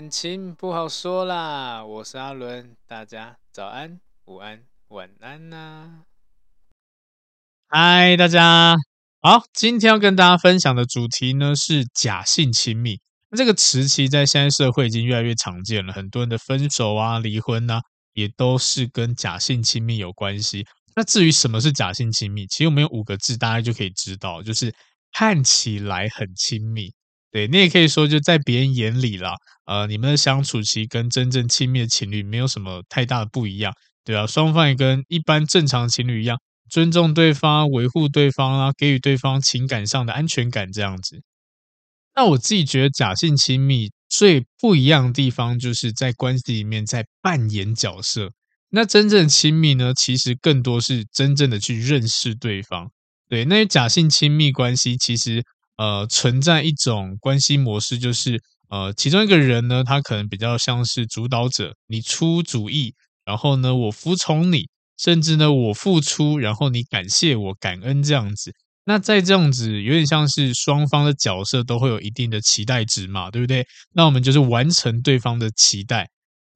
感情不好说啦，我是阿伦，大家早安、午安、晚安呐、嗨，大家好，今天要跟大家分享的主题呢是假性亲密。那这个词其实在现在社会已经越来越常见了，很多人的分手啊、离婚呐、啊，也都是跟假性亲密有关系。那至于什么是假性亲密，其实我们用五个字，大家就可以知道，就是看起来很亲密。对，你也可以说，就在别人眼里啦，呃，你们的相处其实跟真正亲密的情侣没有什么太大的不一样，对啊，双方也跟一般正常情侣一样，尊重对方，维护对方啊，给予对方情感上的安全感这样子。那我自己觉得，假性亲密最不一样的地方，就是在关系里面在扮演角色。那真正亲密呢，其实更多是真正的去认识对方。对，那些假性亲密关系其实。呃，存在一种关系模式，就是呃，其中一个人呢，他可能比较像是主导者，你出主意，然后呢，我服从你，甚至呢，我付出，然后你感谢我，感恩这样子。那在这样子，有点像是双方的角色都会有一定的期待值嘛，对不对？那我们就是完成对方的期待，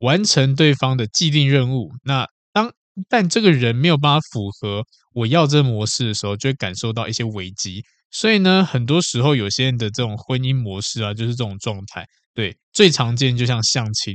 完成对方的既定任务。那当但这个人没有办法符合我要这模式的时候，就会感受到一些危机。所以呢，很多时候有些人的这种婚姻模式啊，就是这种状态。对，最常见就像相亲，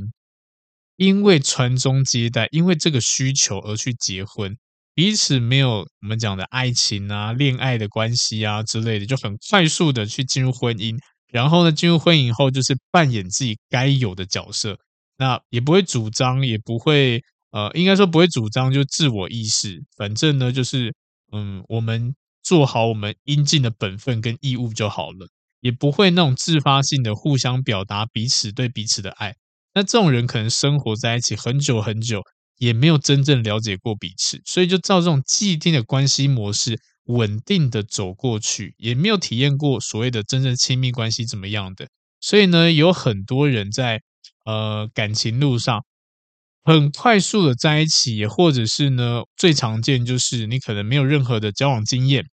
因为传宗接代，因为这个需求而去结婚，彼此没有我们讲的爱情啊、恋爱的关系啊之类的，就很快速的去进入婚姻。然后呢，进入婚姻以后，就是扮演自己该有的角色，那也不会主张，也不会呃，应该说不会主张，就自我意识。反正呢，就是嗯，我们。做好我们应尽的本分跟义务就好了，也不会那种自发性的互相表达彼此对彼此的爱。那这种人可能生活在一起很久很久，也没有真正了解过彼此，所以就照这种既定的关系模式稳定的走过去，也没有体验过所谓的真正亲密关系怎么样的。所以呢，有很多人在呃感情路上。很快速的在一起，也或者是呢，最常见就是你可能没有任何的交往经验，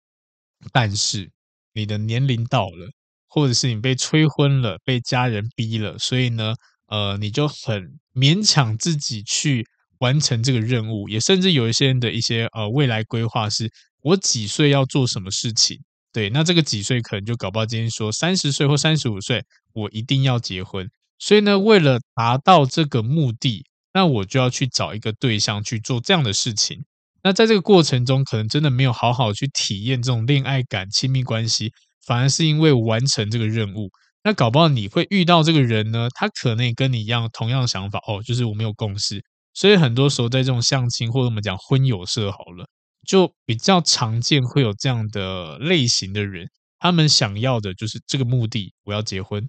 但是你的年龄到了，或者是你被催婚了，被家人逼了，所以呢，呃，你就很勉强自己去完成这个任务，也甚至有一些人的一些呃未来规划是，我几岁要做什么事情，对，那这个几岁可能就搞不好今天说三十岁或三十五岁，我一定要结婚，所以呢，为了达到这个目的。那我就要去找一个对象去做这样的事情。那在这个过程中，可能真的没有好好去体验这种恋爱感、亲密关系，反而是因为完成这个任务。那搞不好你会遇到这个人呢，他可能也跟你一样同样的想法哦，就是我们有共识。所以很多时候在这种相亲或者我们讲婚友社好了，就比较常见会有这样的类型的人，他们想要的就是这个目的，我要结婚，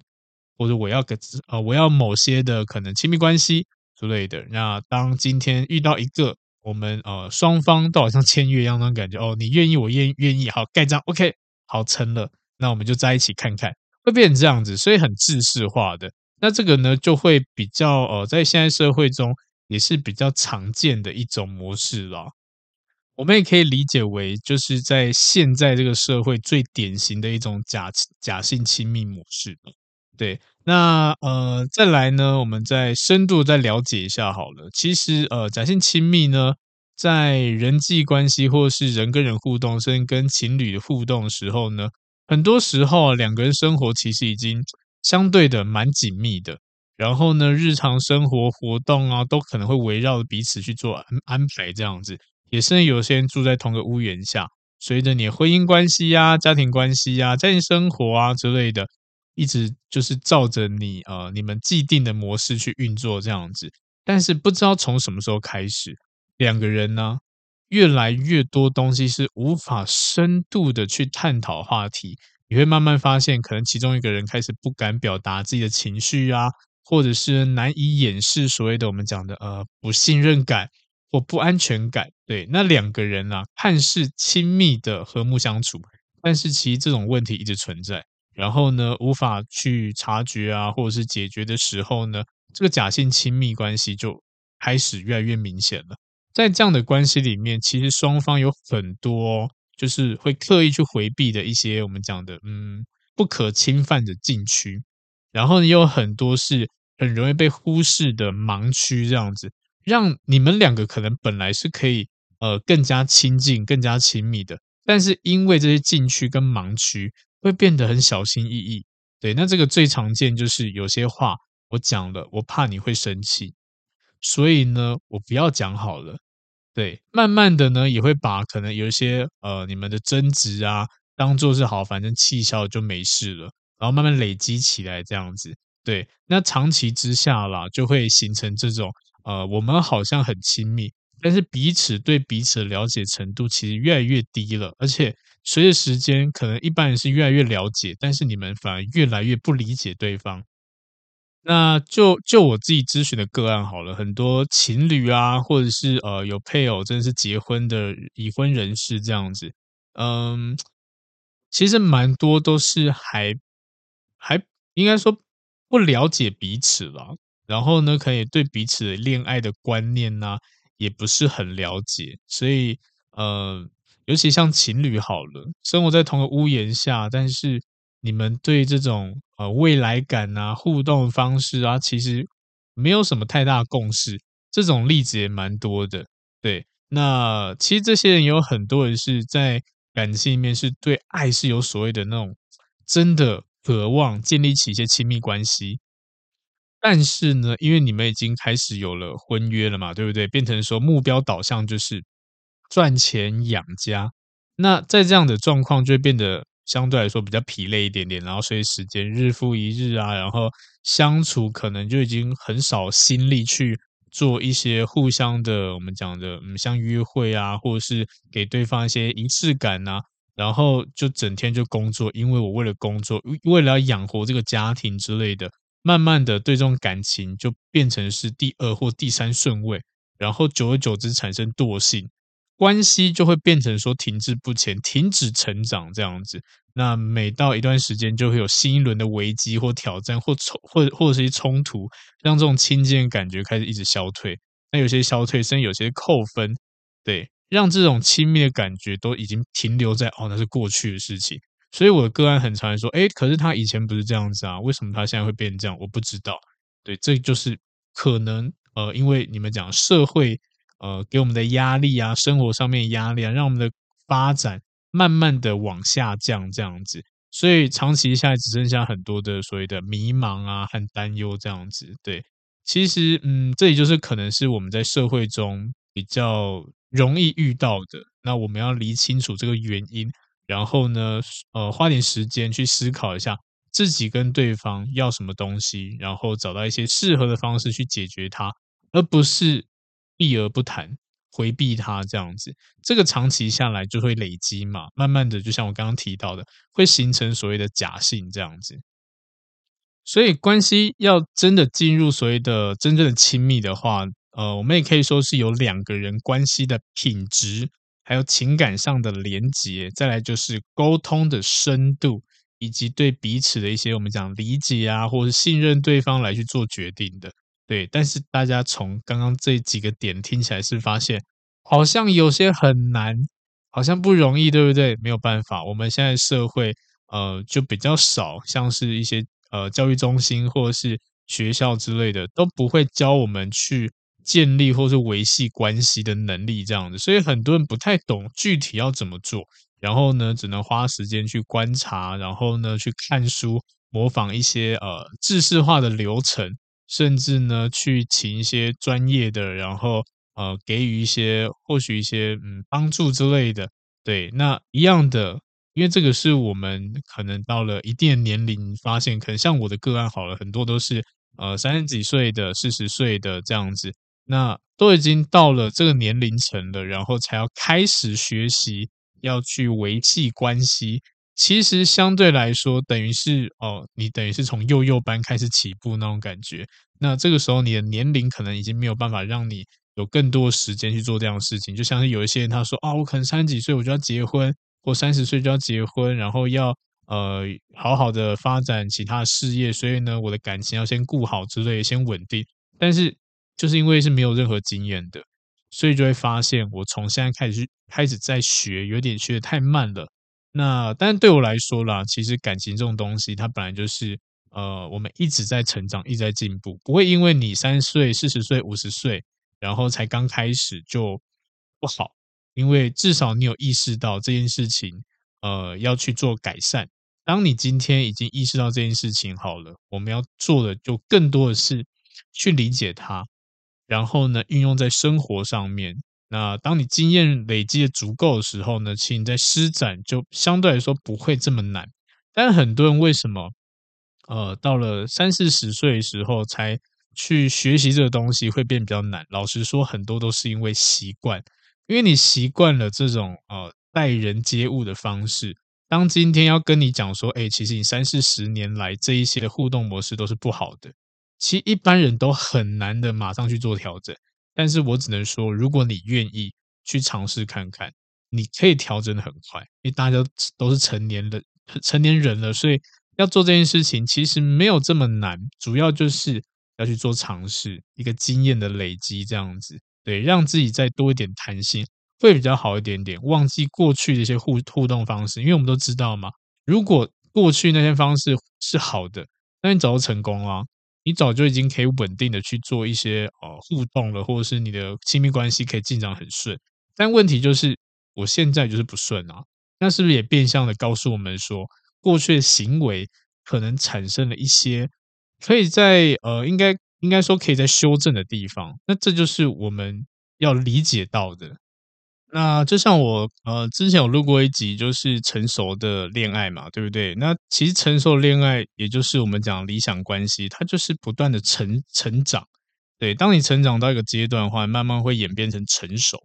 或者我要个呃，我要某些的可能亲密关系。之类的。那当今天遇到一个我们呃双方都好像签约一样那种感觉哦，你愿意我愿愿意，好盖章，OK，好成了，那我们就在一起看看，会变成这样子，所以很制式化的。那这个呢就会比较呃在现在社会中也是比较常见的一种模式了。我们也可以理解为就是在现在这个社会最典型的一种假假性亲密模式。对，那呃，再来呢，我们再深度再了解一下好了。其实呃，假性亲密呢，在人际关系或是人跟人互动，甚至跟情侣的互动的时候呢，很多时候，两个人生活其实已经相对的蛮紧密的。然后呢，日常生活活动啊，都可能会围绕着彼此去做安安排，这样子。也甚至有些人住在同个屋檐下，随着你婚姻关系呀、家庭关系呀、家庭生活啊之类的，一直就是照着你呃你们既定的模式去运作这样子。但是不知道从什么时候开始，两个人呢，越来越多东西是无法深度的去探讨话题。你会慢慢发现，可能其中一个人开始不敢表达自己的情绪啊，或者是难以掩饰所谓的我们讲的呃不信任感或不安全感。对，那两个人啊，看似亲密的和睦相处，但是其实这种问题一直存在。然后呢，无法去察觉啊，或者是解决的时候呢，这个假性亲密关系就开始越来越明显了。在这样的关系里面，其实双方有很多就是会刻意去回避的一些我们讲的嗯不可侵犯的禁区，然后呢，也有很多是很容易被忽视的盲区，这样子让你们两个可能本来是可以呃更加亲近、更加亲密的，但是因为这些禁区跟盲区会变得很小心翼翼。对，那这个最常见就是有些话我讲了，我怕你会生气。所以呢，我不要讲好了。对，慢慢的呢，也会把可能有一些呃你们的争执啊，当做是好，反正气消就没事了，然后慢慢累积起来这样子。对，那长期之下啦，就会形成这种呃，我们好像很亲密，但是彼此对彼此的了解程度其实越来越低了，而且随着时间，可能一般人是越来越了解，但是你们反而越来越不理解对方。那就就我自己咨询的个案好了，很多情侣啊，或者是呃有配偶，真的是结婚的已婚人士这样子，嗯，其实蛮多都是还还应该说不了解彼此了，然后呢，可以对彼此恋爱的观念呢，也不是很了解，所以呃，尤其像情侣好了，生活在同个屋檐下，但是。你们对这种呃未来感啊、互动方式啊，其实没有什么太大共识。这种例子也蛮多的。对，那其实这些人有很多人是在感情里面是对爱是有所谓的那种真的渴望建立起一些亲密关系，但是呢，因为你们已经开始有了婚约了嘛，对不对？变成说目标导向就是赚钱养家。那在这样的状况就会变得。相对来说比较疲累一点点，然后所以时间日复一日啊，然后相处可能就已经很少心力去做一些互相的我们讲的嗯像约会啊，或者是给对方一些仪式感啊，然后就整天就工作，因为我为了工作，为了要养活这个家庭之类的，慢慢的对这种感情就变成是第二或第三顺位，然后久而久之产生惰性。关系就会变成说停滞不前、停止成长这样子。那每到一段时间，就会有新一轮的危机或挑战，或冲，或或者是一些冲突，让这种亲近的感觉开始一直消退。那有些消退，甚至有些扣分，对，让这种亲密的感觉都已经停留在哦，那是过去的事情。所以我的个案很常说，哎，可是他以前不是这样子啊，为什么他现在会变成这样？我不知道。对，这就是可能呃，因为你们讲社会。呃，给我们的压力啊，生活上面压力啊，让我们的发展慢慢的往下降，这样子，所以长期下来只剩下很多的所谓的迷茫啊和担忧这样子。对，其实嗯，这里就是可能是我们在社会中比较容易遇到的。那我们要理清楚这个原因，然后呢，呃，花点时间去思考一下自己跟对方要什么东西，然后找到一些适合的方式去解决它，而不是。避而不谈，回避它这样子，这个长期下来就会累积嘛，慢慢的，就像我刚刚提到的，会形成所谓的假性这样子。所以关系要真的进入所谓的真正的亲密的话，呃，我们也可以说是有两个人关系的品质，还有情感上的连结，再来就是沟通的深度，以及对彼此的一些我们讲理解啊，或是信任对方来去做决定的。对，但是大家从刚刚这几个点听起来是发现，好像有些很难，好像不容易，对不对？没有办法，我们现在社会呃就比较少，像是一些呃教育中心或者是学校之类的，都不会教我们去建立或是维系关系的能力这样子，所以很多人不太懂具体要怎么做，然后呢，只能花时间去观察，然后呢，去看书，模仿一些呃制式化的流程，甚至呢，去请一些专业的，然后呃给予一些或许一些嗯帮助之类的。对，那一样的，因为这个是我们可能到了一定年龄，发现可能像我的个案好了，很多都是。呃，三十几岁的、四十岁的这样子，那都已经到了这个年龄层了，然后才要开始学习要去维系关系。其实相对来说，等于是哦，你等于是从幼幼班开始起步那种感觉。那这个时候，你的年龄可能已经没有办法让你有更多时间去做这样的事情。就像是有一些人他说啊、我可能三十几岁我就要结婚，或三十岁就要结婚，然后要。呃，好好的发展其他事业，所以呢，我的感情要先顾好之类，先稳定。但是就是因为是没有任何经验的，所以就会发现我从现在开始开始在学，有点学得太慢了。那但对我来说啦，其实感情这种东西，它本来就是呃，我们一直在成长，一直在进步，不会因为你三岁、四十岁、五十岁，然后才刚开始就不好，因为至少你有意识到这件事情，呃，要去做改善。当你今天已经意识到这件事情好了，我们要做的就更多的是去理解它，然后呢，运用在生活上面。那当你经验累积的足够的时候呢，其实你在施展就相对来说不会这么难。但很多人为什么呃到了三四十岁的时候才去学习这个东西会变比较难？老实说，很多都是因为习惯，因为你习惯了这种呃待人接物的方式。当今天要跟你讲说，哎，其实你三四十年来这一些的互动模式都是不好的，其实一般人都很难的马上去做调整。但是我只能说，如果你愿意去尝试看看，你可以调整的很快，因为大家都是成年人，成年人了，所以要做这件事情其实没有这么难，主要就是要去做尝试，一个经验的累积这样子，对，让自己再多一点弹性。会比较好一点点，忘记过去的一些互互动方式，因为我们都知道嘛，如果过去那些方式是好的，那你早就成功了，你早就已经可以稳定的去做一些呃互动了，或者是你的亲密关系可以进展很顺。但问题就是，我现在就是不顺啊，那是不是也变相的告诉我们说，过去的行为可能产生了一些可以在呃应该应该说可以在修正的地方？那这就是我们要理解到的。那就像我呃之前有录过一集，就是成熟的恋爱嘛，对不对？那其实成熟的恋爱，也就是我们讲理想关系，它就是不断的成成长。对，当你成长到一个阶段的话，慢慢会演变成成熟。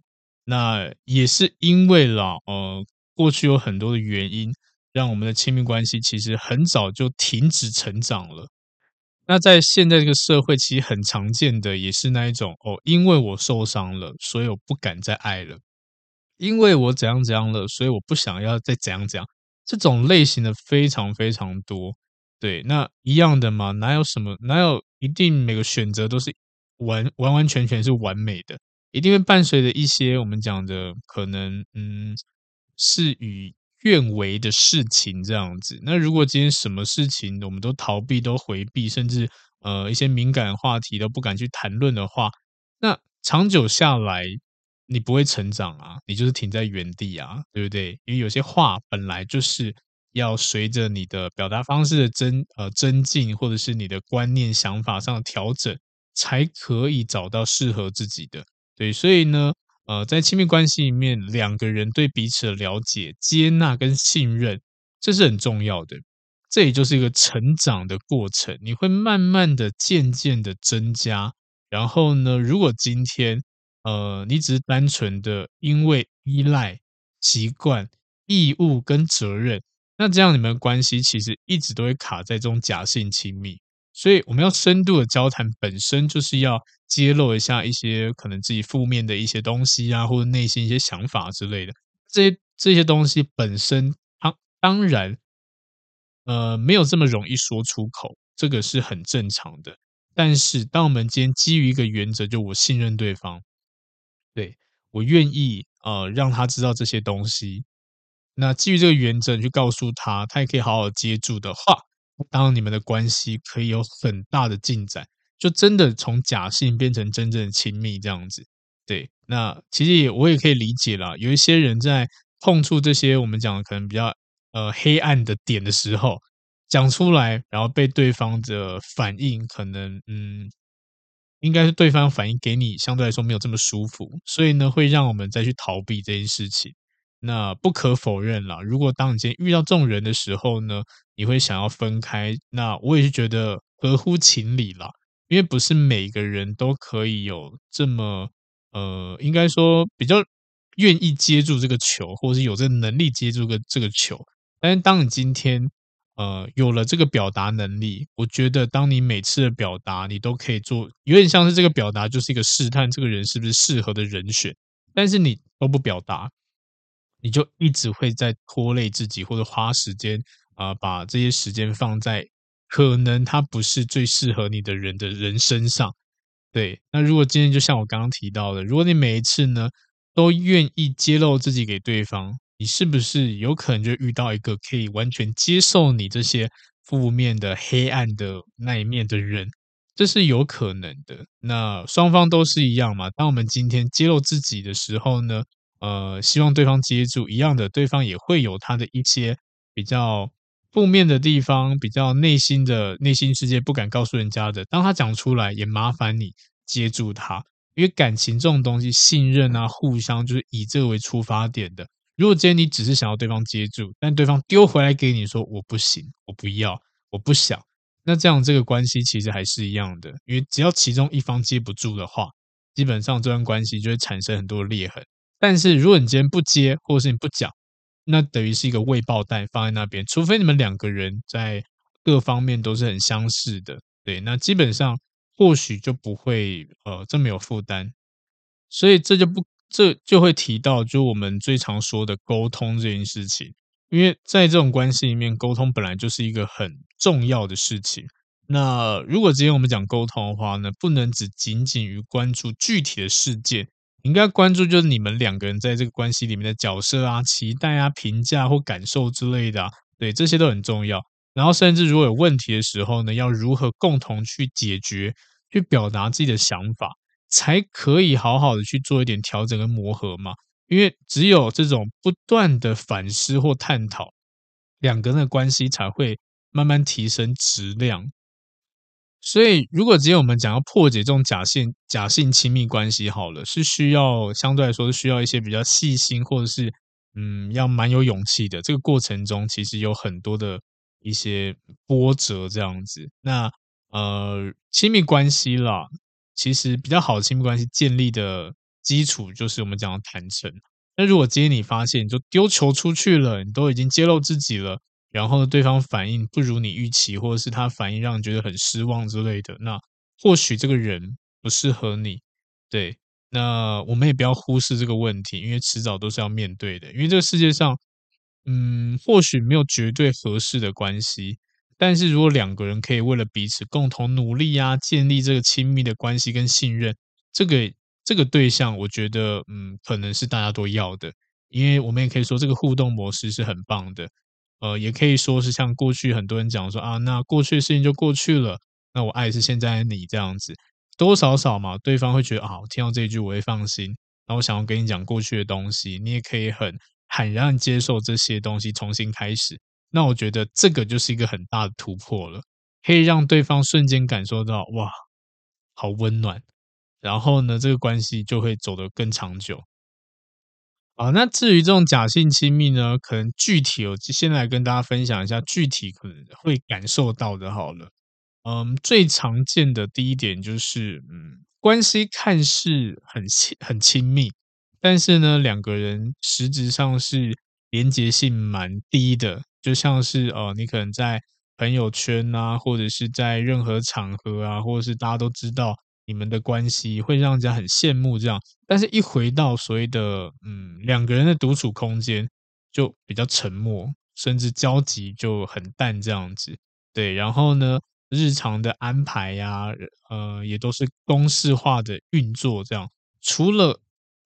那也是因为啦，呃，过去有很多的原因，让我们的亲密关系其实很早就停止成长了。那在现在这个社会，其实很常见的也是那一种哦，因为我受伤了，所以我不敢再爱了。因为我怎样怎样了，所以我不想要再怎样怎样。这种类型的非常非常多，对，那一样的嘛，哪有什么，哪有一定每个选择都是完完完全全是完美的，一定会伴随着一些我们讲的可能，嗯，事与愿违的事情这样子。那如果今天什么事情我们都逃避、都回避，甚至呃一些敏感话题都不敢去谈论的话，那长久下来。你不会成长啊，你就是停在原地啊，对不对？因为有些话本来就是要随着你的表达方式的增呃增进，或者是你的观念想法上的调整，才可以找到适合自己的。对，所以呢，呃，在亲密关系里面，两个人对彼此的了解、接纳跟信任，这是很重要的。这也就是一个成长的过程，你会慢慢的、渐渐的增加。然后呢，如果今天呃，你只是单纯的因为依赖、习惯、义务跟责任，那这样你们的关系其实一直都会卡在这种假性亲密。所以我们要深度的交谈，本身就是要揭露一下一些可能自己负面的一些东西啊，或者内心一些想法之类的。这些这些东西本身，当当然，呃，没有这么容易说出口，这个是很正常的。但是，当我们今天基于一个原则，就我信任对方。对，我愿意呃让他知道这些东西，那基于这个原则去告诉他，他也可以好好接住的话，当你们的关系可以有很大的进展。就真的从假性变成真正的亲密这样子。对，那其实也我也可以理解啦，有一些人在碰触这些我们讲的可能比较呃黑暗的点的时候，讲出来，然后被对方的反应可能嗯。应该是对方反应给你相对来说没有这么舒服，所以呢，会让我们再去逃避这件事情。那不可否认啦，如果当你今天遇到这种人的时候呢，你会想要分开，那我也是觉得合乎情理啦，因为不是每个人都可以有这么呃，应该说比较愿意接住这个球，或者是有这能力接住个这个球。但是当你今天呃，有了这个表达能力，我觉得当你每次的表达，你都可以做，有点像是这个表达就是一个试探，这个人是不是适合的人选。但是你都不表达，你就一直会在拖累自己，或者花时间啊、把这些时间放在可能他不是最适合你的人的人身上。对，那如果今天就像我刚刚提到的，如果你每一次呢都愿意揭露自己给对方。你是不是有可能就遇到一个可以完全接受你这些负面的、黑暗的那一面的人？这是有可能的。那双方都是一样嘛。当我们今天揭露自己的时候呢，呃，希望对方接住一样的，对方也会有他的一些比较负面的地方，比较内心的内心世界不敢告诉人家的。当他讲出来，也麻烦你接住他，因为感情这种东西，信任啊，互相就是以这个为出发点的。如果今天你只是想要对方接住，但对方丢回来给你说我不行，我不要，我不想，那这样这个关系其实还是一样的，因为只要其中一方接不住的话，基本上这段关系就会产生很多裂痕。但是如果你今天不接，或者是你不讲，那等于是一个未爆弹放在那边，除非你们两个人在各方面都是很相似的，对，那基本上或许就不会呃这么有负担，所以这就不。这就会提到，就我们最常说的沟通这件事情，因为在这种关系里面，沟通本来就是一个很重要的事情。那如果今天我们讲沟通的话呢，不能只仅仅于关注具体的事件，应该关注就是你们两个人在这个关系里面的角色啊、期待啊、评价或感受之类的啊，对，这些都很重要。然后，甚至如果有问题的时候呢，要如何共同去解决，去表达自己的想法。才可以好好的去做一点调整跟磨合嘛，因为只有这种不断的反思或探讨，两个人的关系才会慢慢提升质量。所以，如果只有我们讲要破解这种假性假性亲密关系，好了，是需要相对来说是需要一些比较细心，或者是嗯，要蛮有勇气的。这个过程中，其实有很多的一些波折，这样子。那呃，亲密关系啦。其实比较好的亲密关系建立的基础就是我们讲的坦诚。那如果今天你发现你就丢球出去了，你都已经揭露自己了，然后对方反应不如你预期，或者是他反应让你觉得很失望之类的，那或许这个人不适合你。对，那我们也不要忽视这个问题，因为迟早都是要面对的。因为这个世界上，嗯，或许没有绝对合适的关系。但是如果两个人可以为了彼此共同努力啊，建立这个亲密的关系跟信任，这个这个对象，我觉得嗯，可能是大家都要的。因为我们也可以说这个互动模式是很棒的，呃，也可以说是像过去很多人讲说啊，那过去的事情就过去了，那我爱是现在的你这样子，多少少嘛，对方会觉得啊，我听到这一句我会放心，然后我想要跟你讲过去的东西，你也可以很坦然接受这些东西，重新开始。那我觉得这个就是一个很大的突破了，可以让对方瞬间感受到哇，好温暖，然后呢，这个关系就会走得更长久。啊，那至于这种假性亲密呢，可能具体我先来跟大家分享一下具体可能会感受到的。好了，嗯，最常见的第一点就是，嗯，关系看似很亲很亲密，但是呢，两个人实质上是连结性蛮低的。就像是呃，你可能在朋友圈啊，或者是在任何场合啊，或者是大家都知道你们的关系，会让人家很羡慕这样。但是，一回到所谓的嗯两个人的独处空间，就比较沉默，甚至交集就很淡这样子。对，然后呢，日常的安排呀，呃，也都是公式化的运作这样。除了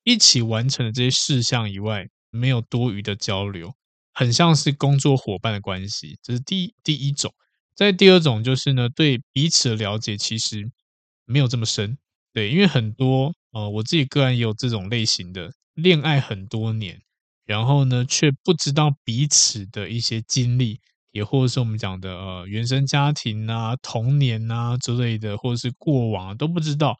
一起完成的这些事项以外，没有多余的交流。很像是工作伙伴的关系，这是第第一种。再第二种就是呢，对彼此的了解其实没有这么深。对，因为很多呃，我自己个人也有这种类型的恋爱很多年，然后呢，却不知道彼此的一些经历，也或者是我们讲的呃原生家庭啊、童年啊之类的，或者是过往啊，都不知道。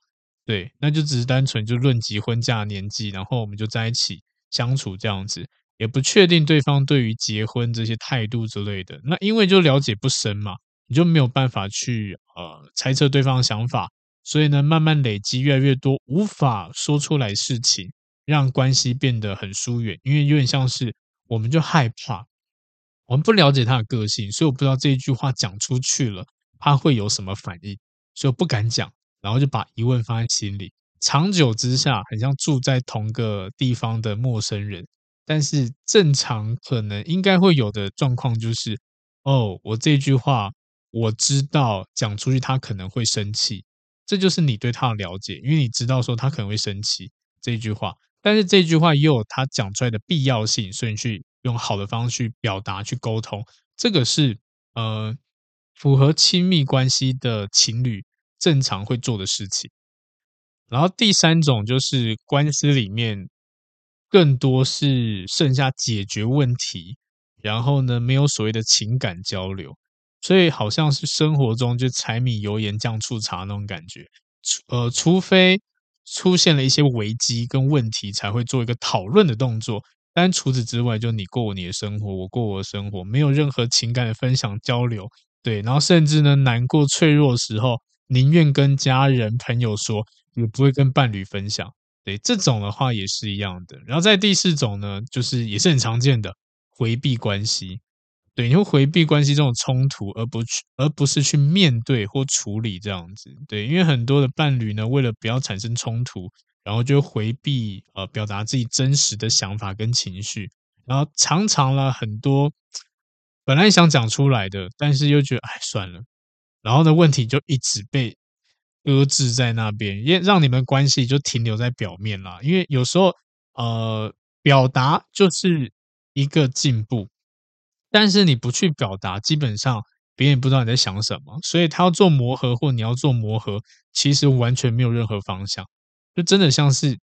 对，那就只是单纯就论及婚嫁年纪，然后我们就在一起相处这样子，也不确定对方对于结婚这些态度之类的。那因为就了解不深嘛，你就没有办法去呃猜测对方的想法。所以呢，慢慢累积越来越多无法说出来事情，让关系变得很疏远。因为有点像是，我们就害怕，我们不了解他的个性，所以我不知道这一句话讲出去了，他会有什么反应，所以不敢讲，然后就把疑问放在心里。长久之下，很像住在同个地方的陌生人。但是正常可能应该会有的状况就是，哦，我这句话我知道讲出去，他可能会生气。这就是你对他的了解，因为你知道说他可能会生气这句话，但是这句话也有他讲出来的必要性，所以你去用好的方式去表达、去沟通，这个是呃符合亲密关系的情侣正常会做的事情。然后第三种就是关系里面更多是剩下解决问题，然后呢没有所谓的情感交流。所以好像是生活中就柴米油盐酱醋茶那种感觉，呃，除非出现了一些危机跟问题，才会做一个讨论的动作。但除此之外，就你过你的生活，我过我的生活，没有任何情感的分享交流。对，然后甚至呢，难过脆弱的时候，宁愿跟家人朋友说，也不会跟伴侣分享。对，这种的话也是一样的。然后在第四种呢，就是也是很常见的回避关系。对，你会回避关系这种冲突，而不去，而不是去面对或处理这样子。对，因为很多的伴侣呢，为了不要产生冲突，然后就回避呃表达自己真实的想法跟情绪，然后常常了很多本来想讲出来的，但是又觉得哎算了，然后呢问题就一直被搁置在那边，也让你们关系就停留在表面啦。因为有时候呃表达就是一个进步。但是你不去表达，基本上别人也不知道你在想什么，所以他要做磨合，或你要做磨合，其实完全没有任何方向，就真的像是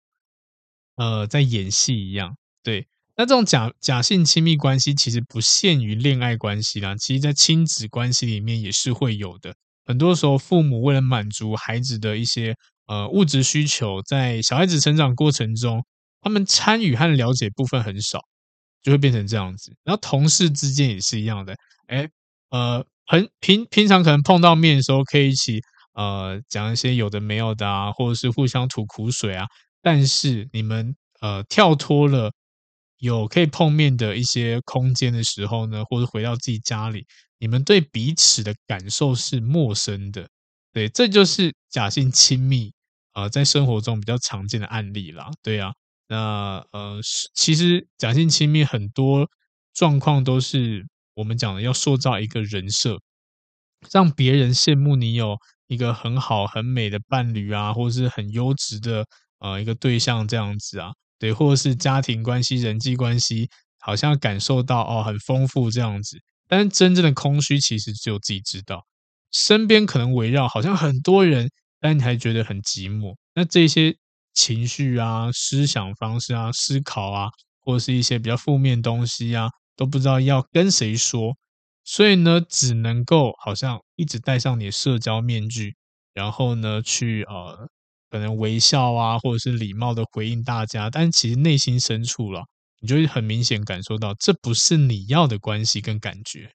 呃在演戏一样。对，那这种假假性亲密关系其实不限于恋爱关系啦，其实在亲子关系里面也是会有的。很多时候，父母为了满足孩子的一些呃物质需求，在小孩子成长过程中，他们参与和了解部分很少。就会变成这样子，然后同事之间也是一样的，哎，呃，很平平常可能碰到面的时候可以一起呃讲一些有的没有的啊，或者是互相吐苦水啊，但是你们呃跳脱了有可以碰面的一些空间的时候呢，或者回到自己家里，你们对彼此的感受是陌生的，对，这就是假性亲密啊，在生活中比较常见的案例啦，对啊。那呃，其实假性亲密很多状况都是我们讲的，要塑造一个人设，让别人羡慕你有一个很好很美的伴侣啊，或是很优质的呃一个对象这样子啊，对，或者是家庭关系、人际关系，好像感受到哦很丰富这样子，但是真正的空虚其实只有自己知道，身边可能围绕好像很多人，但你还觉得很寂寞，那这些。情绪啊，思想方式啊，思考啊，或者是一些比较负面东西啊，都不知道要跟谁说，所以呢，只能够好像一直戴上你的社交面具，然后呢，去呃，可能微笑啊，或者是礼貌的回应大家，但其实内心深处了，你就会很明显感受到，这不是你要的关系跟感觉，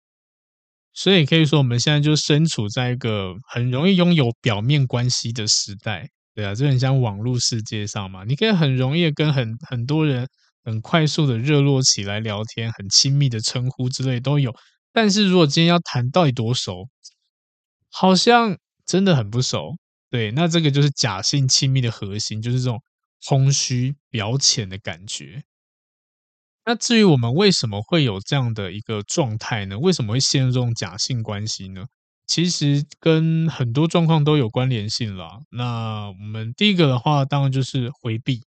所以可以说，我们现在就身处在一个很容易拥有表面关系的时代。对啊，就很像网络世界上嘛，你可以很容易跟很很多人很快速的热络起来聊天，很亲密的称呼之类都有。但是如果今天要谈到底多熟，好像真的很不熟。对，那这个就是假性亲密的核心，就是这种空虚表浅的感觉。那至于我们为什么会有这样的一个状态呢？为什么会陷入这种假性关系呢？其实跟很多状况都有关联性啦。那我们第一个的话，当然就是回避，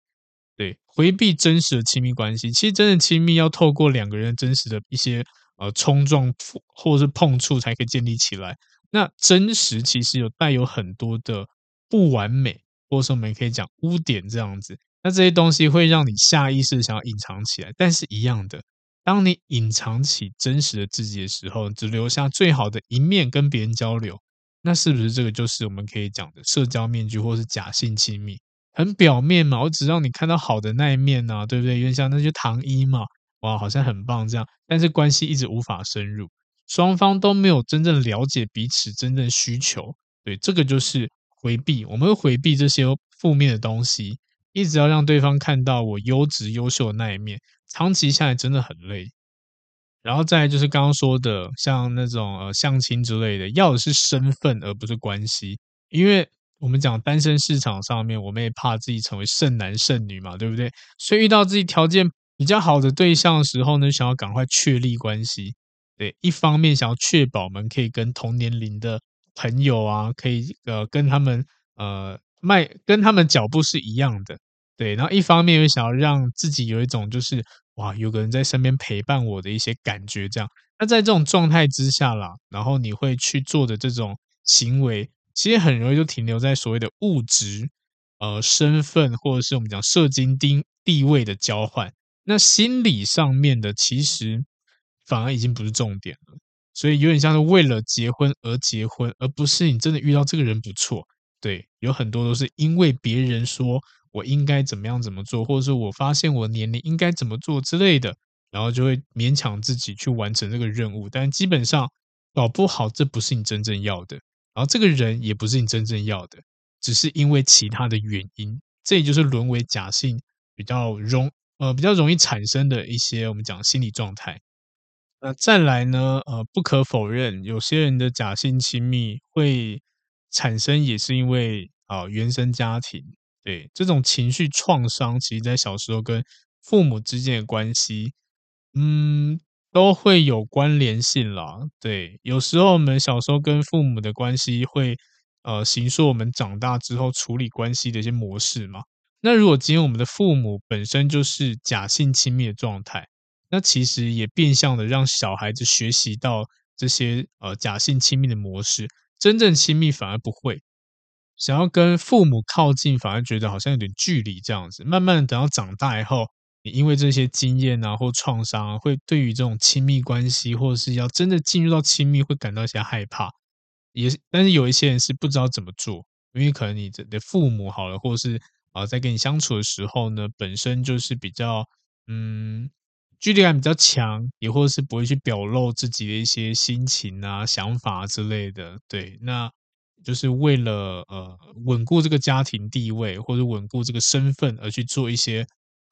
对，回避真实的亲密关系。其实真的亲密要透过两个人真实的一些呃冲撞或者是碰触才可以建立起来。那真实其实有带有很多的不完美，或者说我们可以讲污点这样子。那这些东西会让你下意识想要隐藏起来，但是一样的，当你隐藏起真实的自己的时候，只留下最好的一面跟别人交流，那是不是这个就是我们可以讲的社交面具，或是假性亲密？很表面嘛，我只让你看到好的那一面呐、啊，对不对？因为像那些糖衣嘛，哇，好像很棒这样，但是关系一直无法深入，双方都没有真正了解彼此真正需求，对，这个就是回避，我们会回避这些负面的东西。一直要让对方看到我优质优秀的那一面，长期下来真的很累。然后再就是刚刚说的，像那种呃相亲之类的，要的是身份而不是关系。因为我们讲单身市场上面，我们也怕自己成为剩男剩女嘛，对不对？所以遇到自己条件比较好的对象的时候呢，想要赶快确立关系。对，一方面想要确保我们可以跟同年龄的朋友啊，可以呃跟他们呃迈跟他们脚步是一样的。对，然后一方面又想要让自己有一种就是哇，有个人在身边陪伴我的一些感觉，这样。那在这种状态之下啦，然后你会去做的这种行为，其实很容易就停留在所谓的物质、呃身份，或者是我们讲社经地地位的交换。那心理上面的，其实反而已经不是重点了。所以有点像是为了结婚而结婚，而不是你真的遇到这个人不错。对，有很多都是因为别人说。我应该怎么样怎么做，或者说我发现我年龄应该怎么做之类的，然后就会勉强自己去完成这个任务。但基本上搞不好这不是你真正要的，然后这个人也不是你真正要的，只是因为其他的原因。这也就是沦为假性比较容呃比较容易产生的一些我们讲心理状态。那再来呢，呃，不可否认，有些人的假性亲密会产生，也是因为啊、原生家庭。对，这种情绪创伤，其实在小时候跟父母之间的关系，嗯，都会有关联性啦。对，有时候我们小时候跟父母的关系会，呃，形塑我们长大之后处理关系的一些模式嘛。那如果今天我们的父母本身就是假性亲密的状态，那其实也变相的让小孩子学习到这些呃假性亲密的模式，真正亲密反而不会。想要跟父母靠近，反而觉得好像有点距离这样子。慢慢等到长大以后，你因为这些经验啊或创伤啊，会对于这种亲密关系，或者是要真的进入到亲密，会感到一些害怕。也是但是有一些人是不知道怎么做，因为可能你的父母好了，或者是啊在跟你相处的时候呢，本身就是比较嗯距离感比较强，也或者是不会去表露自己的一些心情啊、想法之类的。对，那。就是为了呃稳固这个家庭地位或者稳固这个身份而去做一些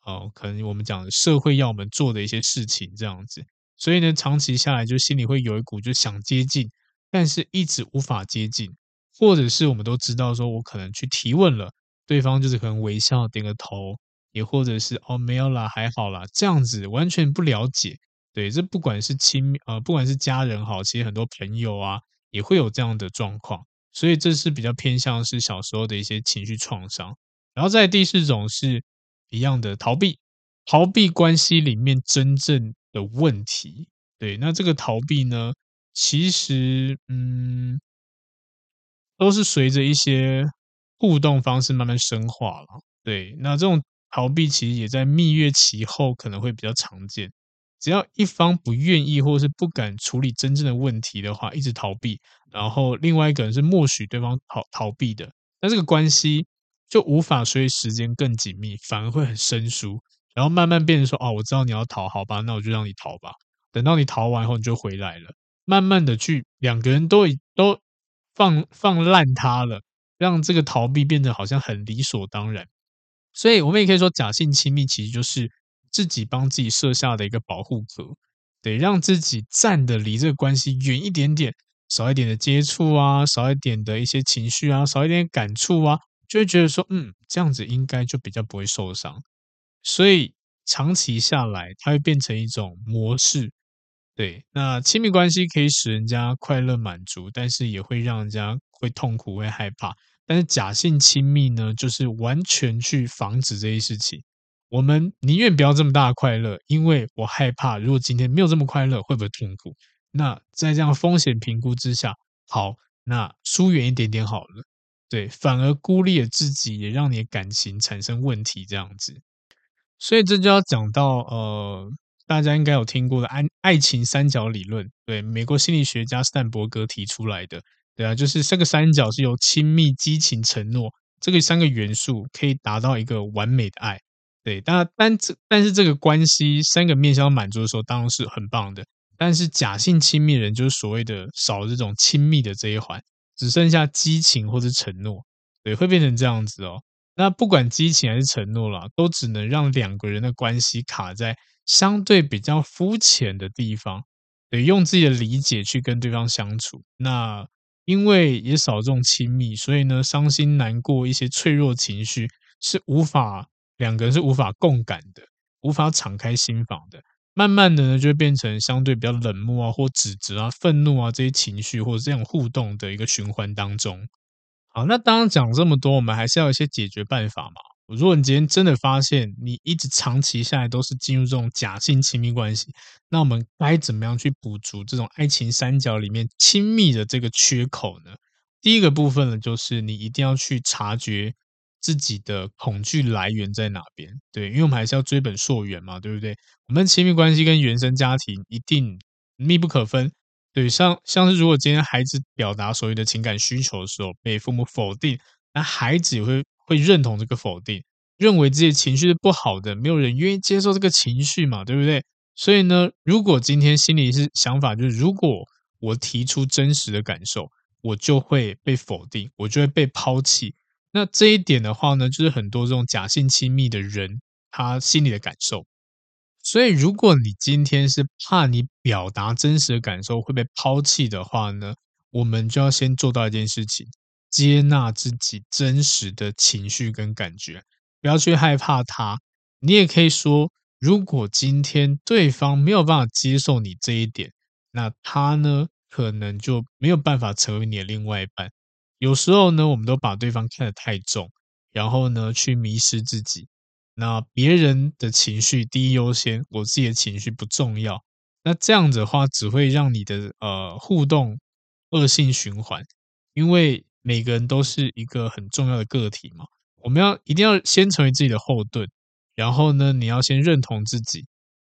呃可能我们讲社会要我们做的一些事情这样子，所以呢，长期下来就心里会有一股就想接近，但是一直无法接近，或者是我们都知道说我可能去提问了，对方就是可能微笑点个头，也或者是哦没有啦还好啦这样子完全不了解，对，这不管是亲呃不管是家人好，其实很多朋友啊也会有这样的状况。所以这是比较偏向是小时候的一些情绪创伤，然后在第四种是一样的逃避，逃避关系里面真正的问题。对，那这个逃避呢，其实嗯，都是随着一些互动方式慢慢深化了。对，那这种逃避其实也在蜜月期后可能会比较常见。只要一方不愿意或是不敢处理真正的问题的话，一直逃避，然后另外一个人是默许对方逃逃避的，那这个关系就无法随时间更紧密，反而会很生疏，然后慢慢变成说，哦，我知道你要逃，好吧，那我就让你逃吧。等到你逃完后，你就回来了，慢慢的去两个人都都放放烂他了，让这个逃避变得好像很理所当然。所以我们也可以说，假性亲密其实就是。自己帮自己设下的一个保护壳，得让自己站的离这个关系远一点点，少一点的接触啊，少一点的一些情绪啊，少一点感触啊，就会觉得说，嗯，这样子应该就比较不会受伤。所以长期下来，它会变成一种模式。对，那亲密关系可以使人家快乐满足，但是也会让人家会痛苦、会害怕。但是假性亲密呢，就是完全去防止这些事情。我们宁愿不要这么大的快乐，因为我害怕，如果今天没有这么快乐，会不会痛苦？那在这样风险评估之下，好，那疏远一点点好了。对，反而孤立了自己，也让你的感情产生问题，这样子。所以这就要讲到呃，大家应该有听过的爱爱情三角理论，对，美国心理学家斯坦伯格提出来的，对啊，就是这个三角是由亲密、激情、承诺这个三个元素可以达到一个完美的爱。对，但但这但是这个关系三个面向满足的时候，当然是很棒的。但是假性亲密人就是所谓的少了这种亲密的这一环，只剩下激情或者承诺，对，会变成这样子哦。那不管激情还是承诺啦，都只能让两个人的关系卡在相对比较肤浅的地方，对，用自己的理解去跟对方相处。那因为也少这种亲密，所以呢，伤心难过一些脆弱情绪是无法。两个人是无法共感的，无法敞开心房的。慢慢的呢，就会变成相对比较冷漠啊，或指责啊、愤怒啊这些情绪，或者这样互动的一个循环当中。好，那当然讲这么多，我们还是要有一些解决办法嘛。如果你今天真的发现你一直长期下来都是进入这种假性亲密关系，那我们该怎么样去补足这种爱情三角里面亲密的这个缺口呢？第一个部分呢，就是你一定要去察觉。自己的恐惧来源在哪边？对，因为我们还是要追本溯源嘛，对不对？我们亲密关系跟原生家庭一定密不可分。对，像像是如果今天孩子表达所谓的情感需求的时候被父母否定，那孩子也会会认同这个否定，认为这些情绪是不好的，没有人愿意接受这个情绪嘛，对不对？所以呢，如果今天心里是想法就是，如果我提出真实的感受，我就会被否定，我就会被抛弃。那这一点的话呢，就是很多这种假性亲密的人，他心里的感受。所以，如果你今天是怕你表达真实的感受会被抛弃的话呢，我们就要先做到一件事情：接纳自己真实的情绪跟感觉，不要去害怕他。你也可以说，如果今天对方没有办法接受你这一点，那他呢，可能就没有办法成为你的另外一半。有时候呢，我们都把对方看得太重，然后呢，去迷失自己。那别人的情绪第一优先，我自己的情绪不重要。那这样子的话，只会让你的呃互动恶性循环。因为每个人都是一个很重要的个体嘛，我们要一定要先成为自己的后盾，然后呢，你要先认同自己。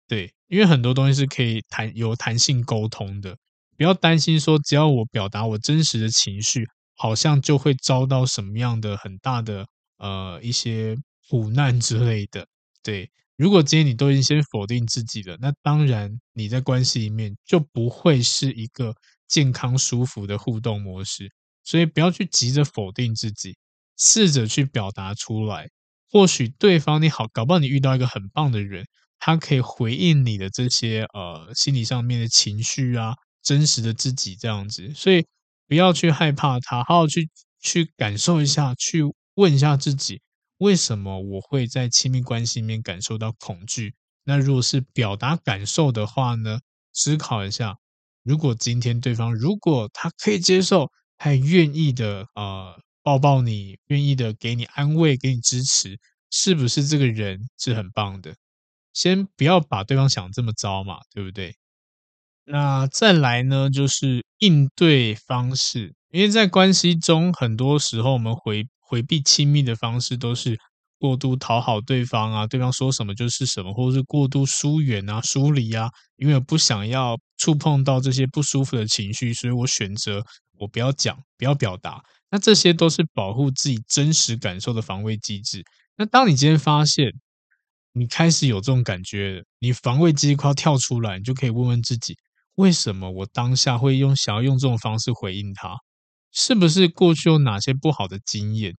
对，因为很多东西是可以弹有弹性沟通的，不要担心说，只要我表达我真实的情绪。好像就会遭到什么样的很大的呃一些苦难之类的。对，如果今天你都已经先否定自己了，那当然你在关系里面就不会是一个健康舒服的互动模式。所以不要去急着否定自己，试着去表达出来。或许对方你好，搞不好你遇到一个很棒的人，他可以回应你的这些呃心理上面的情绪啊，真实的自己这样子。所以。不要去害怕他，好好去去感受一下，去问一下自己，为什么我会在亲密关系里面感受到恐惧？那如果是表达感受的话呢？思考一下，如果今天对方如果他可以接受，还愿意的呃抱抱你，愿意的给你安慰，给你支持，是不是这个人是很棒的？先不要把对方想这么糟嘛，对不对？那再来呢，就是应对方式，因为在关系中，很多时候我们回回避亲密的方式都是过度讨好对方啊，对方说什么就是什么，或者是过度疏远啊、疏离啊，因为我不想要触碰到这些不舒服的情绪，所以我选择我不要讲，不要表达。那这些都是保护自己真实感受的防卫机制。那当你今天发现你开始有这种感觉，你防卫机制快要跳出来，你就可以问问自己。为什么我当下会用想要用这种方式回应他？是不是过去有哪些不好的经验？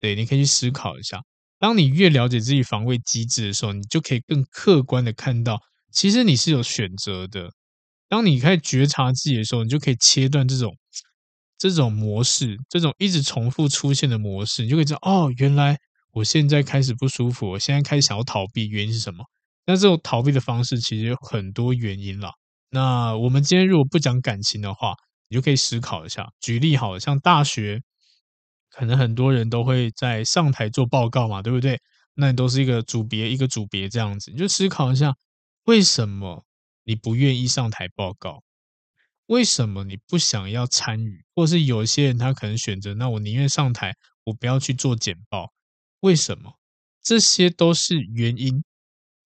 对，你可以去思考一下。当你越了解自己防卫机制的时候，你就可以更客观的看到，其实你是有选择的。当你开始觉察自己的时候，你就可以切断这种这种模式，这种一直重复出现的模式，你就可以知道，哦，原来我现在开始不舒服，我现在开始想要逃避，原因是什么？那这种逃避的方式其实有很多原因啦。那我们今天如果不讲感情的话，你就可以思考一下。举例好了，像大学，可能很多人都会在上台做报告嘛，对不对？那你都是一个组别一个组别这样子，你就思考一下，为什么你不愿意上台报告？为什么你不想要参与？或是有些人他可能选择，那我宁愿上台，我不要去做简报。为什么？这些都是原因。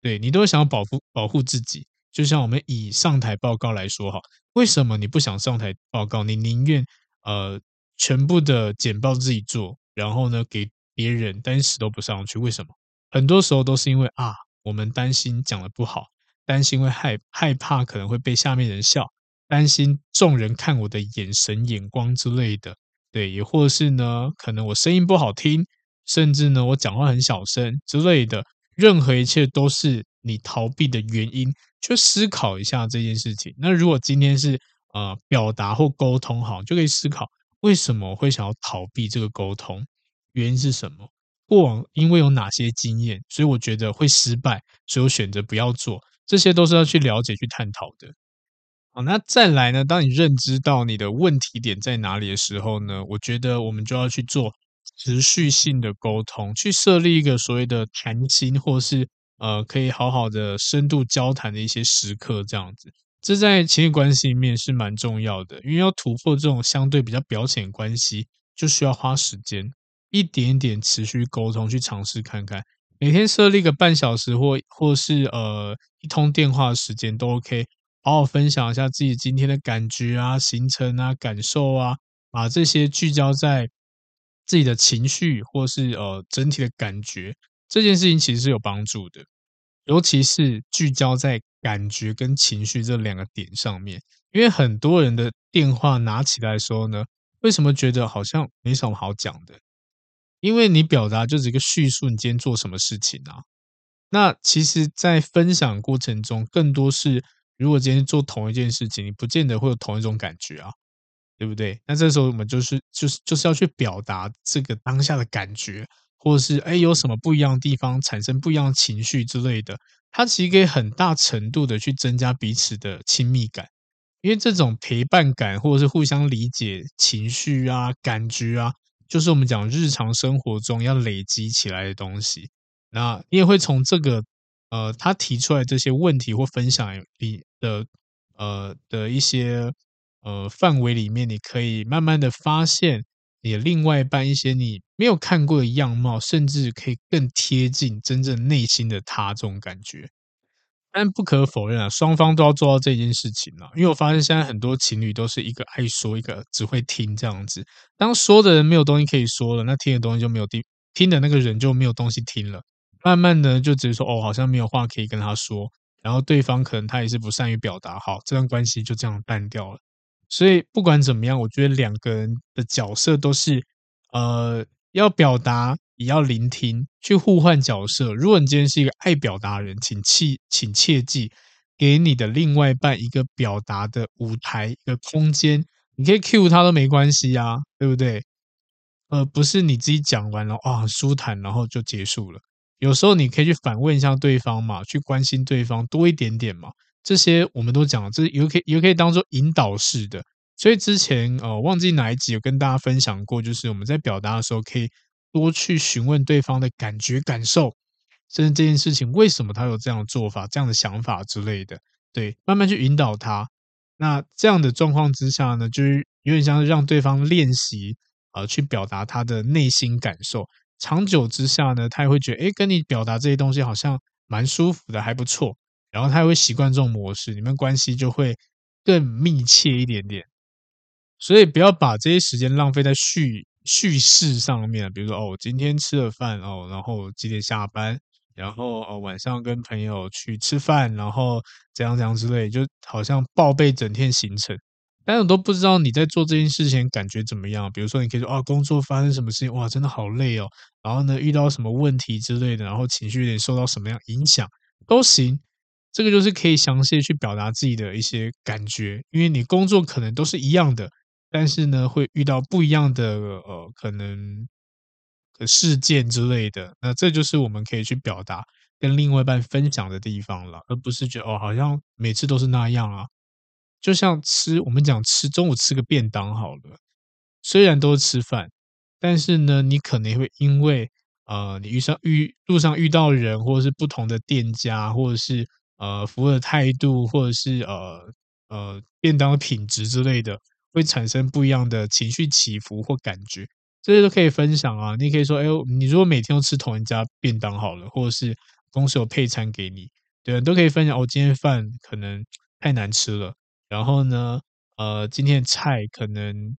对，你都想要保护保护自己。就像我们以上台报告来说哈，为什么你不想上台报告？你宁愿呃全部的简报自己做，然后呢给别人，但是都不上去。为什么？很多时候都是因为啊，我们担心讲的不好，担心会害害怕可能会被下面人笑。担心众人看我的眼神、眼光之类的，对，也或是呢，可能我声音不好听，甚至呢，我讲话很小声之类的，任何一切都是你逃避的原因。去思考一下这件事情。那如果今天是呃表达或沟通好，就可以思考为什么会想要逃避这个沟通，原因是什么？过往因为有哪些经验，所以我觉得会失败，所以我选择不要做。这些都是要去了解、去探讨的。好，那再来呢？当你认知到你的问题点在哪里的时候呢？我觉得我们就要去做持续性的沟通，去设立一个所谓的谈心，或是呃可以好好的深度交谈的一些时刻，这样子。这在亲密关系里面是蛮重要的，因为要突破这种相对比较表浅关系，就需要花时间，一点点持续沟通，去尝试看看。每天设立个半小时或或是呃一通电话的时间都 OK。好好分享一下自己今天的感觉啊、行程啊、感受啊，把这些聚焦在自己的情绪或是呃整体的感觉，这件事情其实是有帮助的，尤其是聚焦在感觉跟情绪这两个点上面，因为很多人的电话拿起来的时候呢，为什么觉得好像没什么好讲的？因为你表达就是一个叙述你今天做什么事情啊，那其实，在分享过程中，更多是。如果今天做同一件事情，你不见得会有同一种感觉啊，对不对？那这时候我们就是就是就是要去表达这个当下的感觉，或者是哎有什么不一样的地方，产生不一样的情绪之类的，它其实可以很大程度的去增加彼此的亲密感，因为这种陪伴感或者是互相理解情绪啊、感觉啊，就是我们讲日常生活中要累积起来的东西。那你也会从这个。呃，他提出来这些问题或分享里的呃的一些呃范围里面，你可以慢慢的发现你另外一半一些你没有看过的样貌，甚至可以更贴近真正内心的他这种感觉。但不可否认啊，双方都要做到这件事情啊，因为我发现现在很多情侣都是一个爱说，一个只会听这样子。当说的人没有东西可以说了，那听的东西就没有听，听的那个人就没有东西听了。慢慢的就只是说哦，好像没有话可以跟他说，然后对方可能他也是不善于表达，好，这段关系就这样淡掉了。所以不管怎么样，我觉得两个人的角色都是呃要表达，也要聆听，去互换角色。如果你今天是一个爱表达的人，请切请切记给你的另外一半一个表达的舞台，一个空间，你可以 cue 他都没关系啊，对不对？呃，不是你自己讲完了啊，很舒坦，然后就结束了。有时候你可以去反问一下对方嘛，去关心对方多一点点嘛。这些我们都讲了，这也可以也可以当做引导式的。所以之前呃忘记哪一集有跟大家分享过，就是我们在表达的时候可以多去询问对方的感觉感受，甚至这件事情为什么他有这样的做法、这样的想法之类的。对，慢慢去引导他。那这样的状况之下呢，就是有点像是让对方练习呃去表达他的内心感受。长久之下呢，他也会觉得，哎，跟你表达这些东西好像蛮舒服的，还不错。然后他也会习惯这种模式，你们关系就会更密切一点点。所以不要把这些时间浪费在叙叙事上面，比如说，哦，今天吃了饭哦，然后几点下班，然后哦晚上跟朋友去吃饭，然后怎样怎样之类，就好像报备整天行程。但我都不知道你在做这件事情感觉怎么样。比如说，你可以说啊，工作发生什么事情，哇，真的好累哦。然后呢，遇到什么问题之类的，然后情绪有点受到什么样影响都行。这个就是可以详细去表达自己的一些感觉，因为你工作可能都是一样的，但是呢，会遇到不一样的呃可能事件之类的。那这就是我们可以去表达跟另外一半分享的地方了，而不是觉得哦，好像每次都是那样啊。就像吃，我们讲吃中午吃个便当好了，虽然都是吃饭，但是呢，你可能会因为呃，你遇上遇路上遇到人，或者是不同的店家，或者是呃服务的态度，或者是呃呃便当的品质之类的，会产生不一样的情绪起伏或感觉，这些都可以分享啊。你可以说，哎，你如果每天都吃同一家便当好了，或者是公司有配餐给你，对，都可以分享。哦，今天饭可能太难吃了，然后呢，呃，今天的菜可能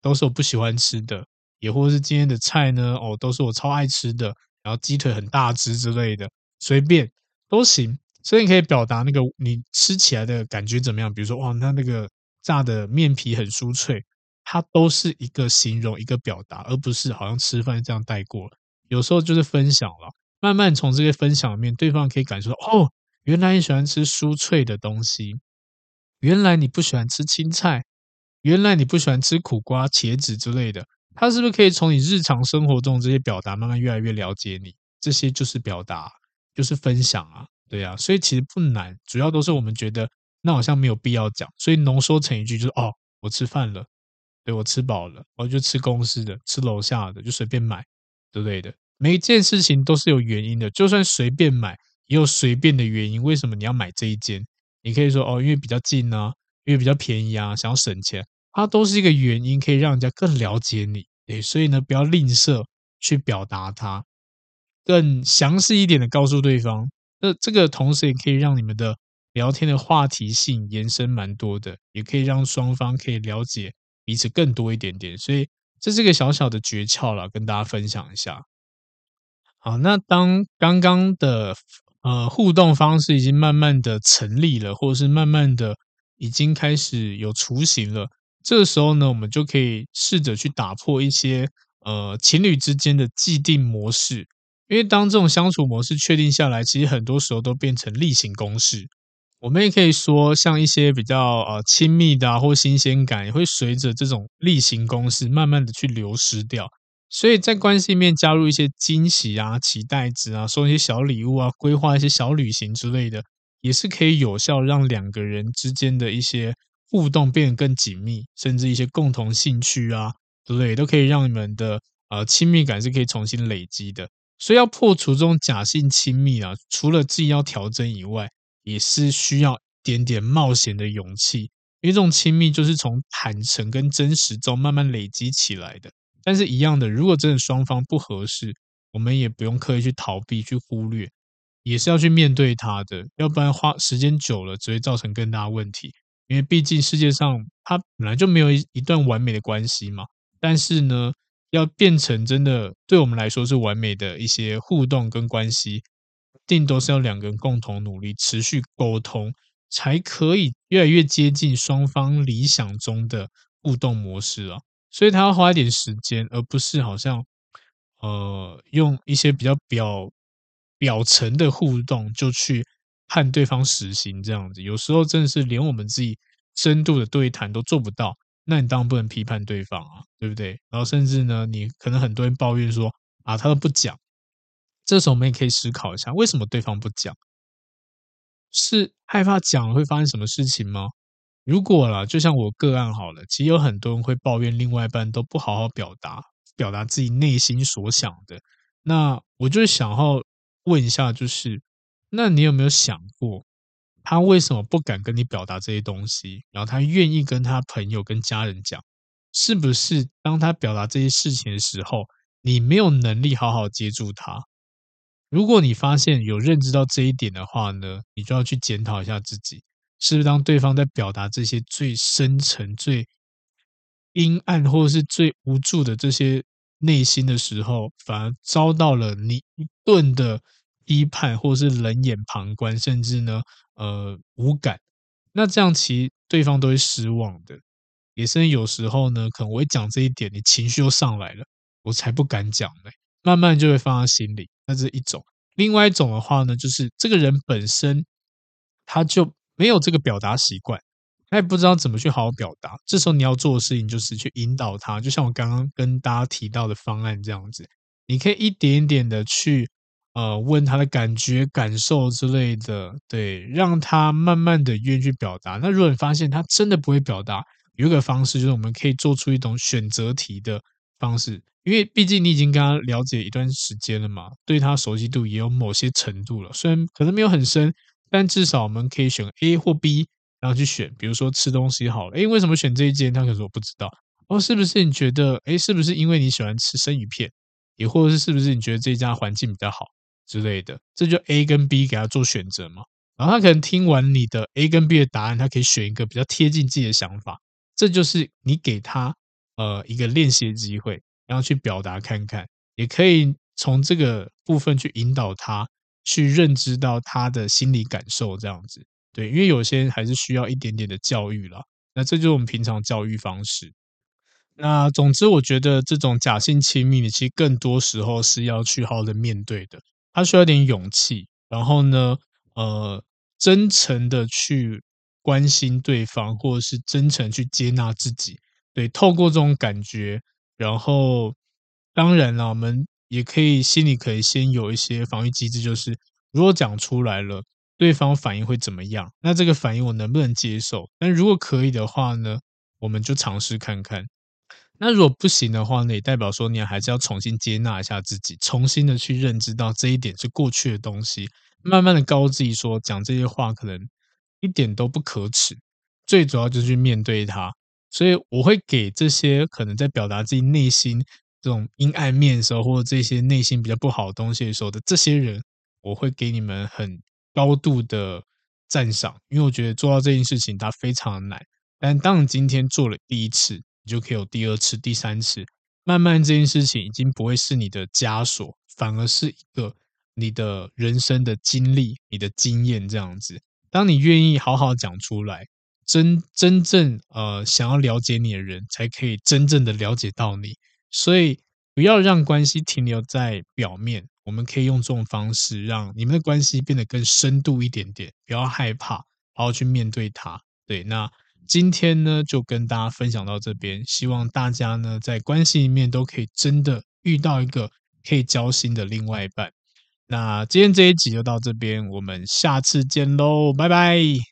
都是我不喜欢吃的，也或是今天的菜呢，哦，都是我超爱吃的，然后鸡腿很大只之类的，随便都行。所以你可以表达那个你吃起来的感觉怎么样？比如说，哇，那那个炸的面皮很酥脆，它都是一个形容，一个表达，而不是好像吃饭这样带过。有时候就是分享了，慢慢从这些分享里面，对方可以感受到，哦，原来你喜欢吃酥脆的东西，原来你不喜欢吃青菜，原来你不喜欢吃苦瓜、茄子之类的。他是不是可以从你日常生活中这些表达，慢慢越来越了解你？这些就是表达，就是分享啊。对啊，所以其实不难，主要都是我们觉得那好像没有必要讲，所以浓缩成一句就是哦，我吃饭了，对，我吃饱了，我就吃公司的，吃楼下的就随便买之类的。每一件事情都是有原因的，就算随便买也有随便的原因。为什么你要买这一间？你可以说哦，因为比较近啊，因为比较便宜啊，想要省钱，它都是一个原因，可以让人家更了解你。对，所以呢，不要吝啬去表达它，更详细一点的告诉对方。那这个同时也可以让你们的聊天的话题性延伸蛮多的，也可以让双方可以了解彼此更多一点点，所以这是个小小的诀窍了，跟大家分享一下。好，那当刚刚的呃互动方式已经慢慢的成立了，或者是慢慢的已经开始有雏形了，这个时候呢，我们就可以试着去打破一些呃情侣之间的既定模式。因为当这种相处模式确定下来，其实很多时候都变成例行公事。我们也可以说，像一些比较呃亲密的啊，或新鲜感，也会随着这种例行公事慢慢的去流失掉。所以在关系里面加入一些惊喜啊、期待值啊、送一些小礼物啊、规划一些小旅行之类的，也是可以有效让两个人之间的一些互动变得更紧密，甚至一些共同兴趣啊之类，都可以让你们的呃亲密感是可以重新累积的。所以要破除这种假性亲密啊，除了自己要调整以外，也是需要一点点冒险的勇气。因为这种亲密就是从坦诚跟真实中慢慢累积起来的。但是，一样的，如果真的双方不合适，我们也不用刻意去逃避、去忽略，也是要去面对它的。要不然花时间久了，只会造成更大问题。因为毕竟世界上它本来就没有一一段完美的关系嘛。但是呢，要变成真的对我们来说是完美的一些互动跟关系，一定都是要两个人共同努力、持续沟通，才可以越来越接近双方理想中的互动模式啊。所以他要花一点时间，而不是好像呃用一些比较表表层的互动就去看对方实行这样子。有时候真的是连我们自己深度的对谈都做不到。那你当然不能批判对方啊，对不对？然后甚至呢，你可能很多人抱怨说啊，他都不讲。这时候我们也可以思考一下，为什么对方不讲？是害怕讲了会发生什么事情吗？如果啦，就像我个案好了，其实有很多人会抱怨另外一半都不好好表达，表达自己内心所想的。那我就想要问一下，就是那你有没有想过？他为什么不敢跟你表达这些东西？然后他愿意跟他朋友、跟家人讲，是不是当他表达这些事情的时候，你没有能力好好接住他？如果你发现有认知到这一点的话呢，你就要去检讨一下自己，是不是当对方在表达这些最深沉、最阴暗或者是最无助的这些内心的时候，反而遭到了你一顿的批判，或者是冷眼旁观，甚至呢？呃，无感，那这样其实对方都会失望的。也是有时候呢，可能我会讲这一点，你情绪又上来了，我才不敢讲呢。慢慢就会放在心里。那这是一种，另外一种的话呢，就是这个人本身他就没有这个表达习惯，他也不知道怎么去好好表达。这时候你要做的事情就是去引导他，就像我刚刚跟大家提到的方案这样子，你可以一点一点的去。呃，问他的感觉、感受之类的，对，让他慢慢的愿意去表达。那如果你发现他真的不会表达，有一个方式就是我们可以做出一种选择题的方式，因为毕竟你已经跟他了解一段时间了嘛，对他熟悉度也有某些程度了。虽然可能没有很深，但至少我们可以选 A 或 B，然后去选，比如说吃东西好了，诶，为什么选这一间？他可能说不知道。哦，是不是你觉得，诶，是不是因为你喜欢吃生鱼片，也或者是是不是你觉得这家环境比较好之类的？这就 A 跟 B 给他做选择嘛。然后他可能听完你的 A 跟 B 的答案，他可以选一个比较贴近自己的想法。这就是你给他呃一个练习的机会，然后去表达看看，也可以从这个部分去引导他去认知到他的心理感受，这样子。对，因为有些人还是需要一点点的教育啦。那这就是我们平常教育方式。那总之，我觉得这种假性亲密，其实更多时候是要去好好的面对的。他需要一点勇气，然后呢，呃，真诚的去关心对方，或者是真诚去接纳自己。对，透过这种感觉，然后当然了，我们也可以心里可以先有一些防御机制，就是如果讲出来了。对方反应会怎么样？那这个反应我能不能接受？那如果可以的话呢，我们就尝试看看。那如果不行的话呢，也代表说你还是要重新接纳一下自己，重新的去认知到这一点是过去的东西，慢慢的告诉自己说，讲这些话可能一点都不可耻。最主要就是去面对它。所以我会给这些可能在表达自己内心这种阴暗面的时候，或者这些内心比较不好的东西的时候的这些人，我会给你们很。高度的赞赏，因为我觉得做到这件事情它非常的难。但当你今天做了第一次，你就可以有第二次、第三次，慢慢这件事情已经不会是你的枷锁，反而是一个你的人生的经历、你的经验这样子。当你愿意好好讲出来，真真正呃想要了解你的人，才可以真正的了解到你。所以不要让关系停留在表面。我们可以用这种方式让你们的关系变得更深度一点点，不要害怕，好好去面对它。对，那今天呢就跟大家分享到这边，希望大家呢在关系里面都可以真的遇到一个可以交心的另外一半。那今天这一集就到这边，我们下次见喽，拜拜。